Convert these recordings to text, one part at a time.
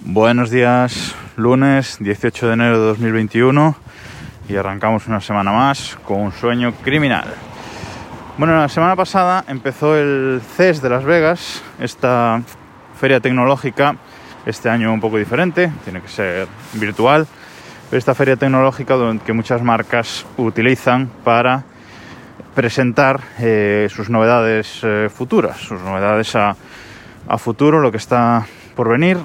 Buenos días, lunes 18 de enero de 2021 y arrancamos una semana más con un sueño criminal. Bueno, la semana pasada empezó el CES de Las Vegas, esta feria tecnológica, este año un poco diferente, tiene que ser virtual, pero esta feria tecnológica que muchas marcas utilizan para presentar eh, sus novedades eh, futuras, sus novedades a, a futuro, lo que está por venir,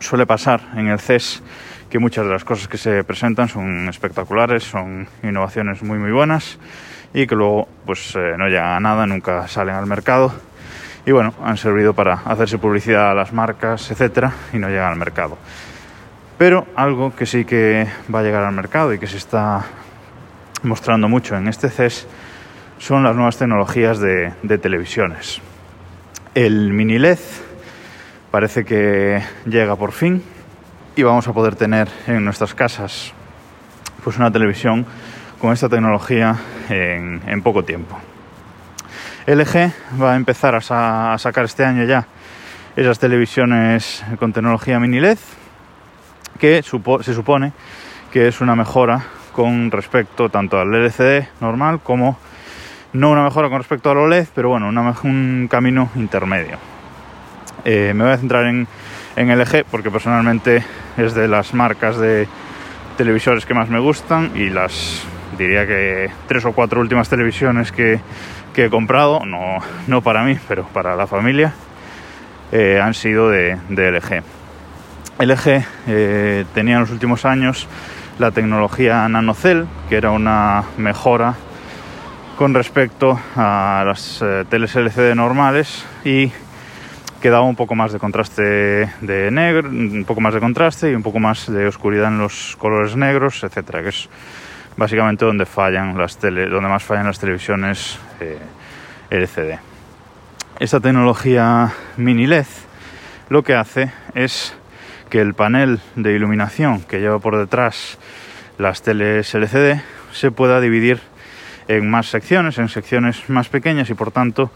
suele pasar en el CES que muchas de las cosas que se presentan son espectaculares, son innovaciones muy muy buenas y que luego pues eh, no llegan a nada, nunca salen al mercado y bueno, han servido para hacerse publicidad a las marcas, etcétera, y no llegan al mercado. Pero algo que sí que va a llegar al mercado y que se está mostrando mucho en este CES son las nuevas tecnologías de, de televisiones. El mini LED parece que llega por fin y vamos a poder tener en nuestras casas pues una televisión con esta tecnología en, poco tiempo. LG va a empezar a, sacar este año ya esas televisiones con tecnología mini LED que supo se supone que es una mejora con respecto tanto al LCD normal como no una mejora con respecto al OLED, pero bueno, una, un camino intermedio. Eh, me voy a centrar en, en LG porque personalmente es de las marcas de televisores que más me gustan y las diría que tres o cuatro últimas televisiones que, que he comprado, no, no, para mí, pero para la familia, eh, han sido de, de LG. LG eh, tenía en los últimos años la tecnología NanoCell, que era una mejora con respecto a las eh, teles LCD normales y que daba un poco más de contraste de negro, un poco más de contraste y un poco más de oscuridad en los colores negros, etcétera, que es básicamente donde fallan las tele, donde más fallan las televisiones eh, LCD. Esta tecnología mini LED lo que hace es que el panel de iluminación que lleva por detrás las teles LCD se pueda dividir en más secciones, en secciones más pequeñas y por tanto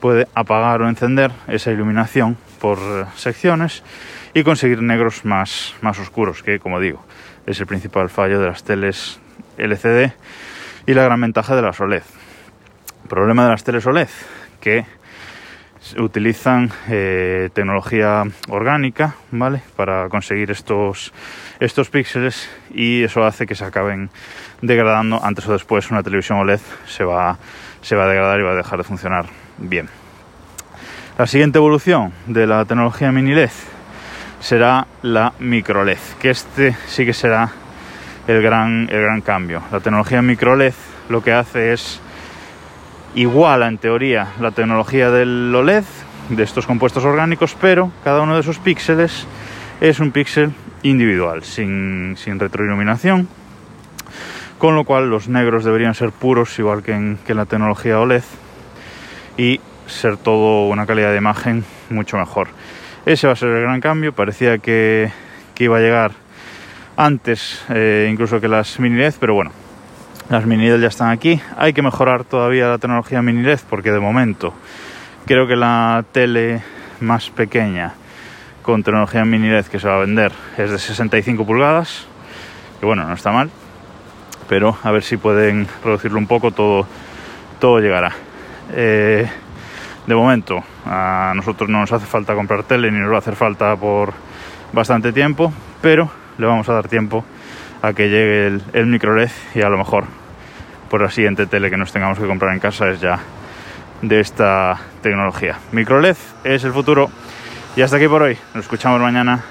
puede apagar o encender esa iluminación por secciones y conseguir negros más, más oscuros, que como digo, es el principal fallo de las teles LCD y la gran ventaja de las OLED. El problema de las teles OLED, que utilizan eh, tecnología orgánica, ¿vale? Para conseguir estos, estos píxeles y eso hace que se acaben degradando antes o después una televisión OLED se va, se va a degradar y va a dejar de funcionar bien. La siguiente evolución de la tecnología mini LED será la micro LED, que este sí que será el gran, el gran cambio. La tecnología micro LED lo que hace es iguala en teoría la tecnología del OLED, de estos compuestos orgánicos, pero cada uno de esos píxeles es un píxel individual, sin, sin retroiluminación, con lo cual los negros deberían ser puros, igual que en, que en la tecnología OLED, y ser todo una calidad de imagen mucho mejor. Ese va a ser el gran cambio, parecía que, que iba a llegar antes eh, incluso que las mini LED, pero bueno, las mini LED ya están aquí. Hay que mejorar todavía la tecnología mini LED porque de momento creo que la tele más pequeña con tecnología mini LED que se va a vender es de 65 pulgadas, que bueno, no está mal, pero a ver si pueden reducirlo un poco, todo, todo llegará. Eh, de momento a nosotros no nos hace falta comprar tele ni nos va a hacer falta por bastante tiempo, pero le vamos a dar tiempo a que llegue el, el micro LED y a lo mejor por la siguiente tele que nos tengamos que comprar en casa es ya de esta tecnología. Micro LED es el futuro y hasta aquí por hoy. Nos escuchamos mañana.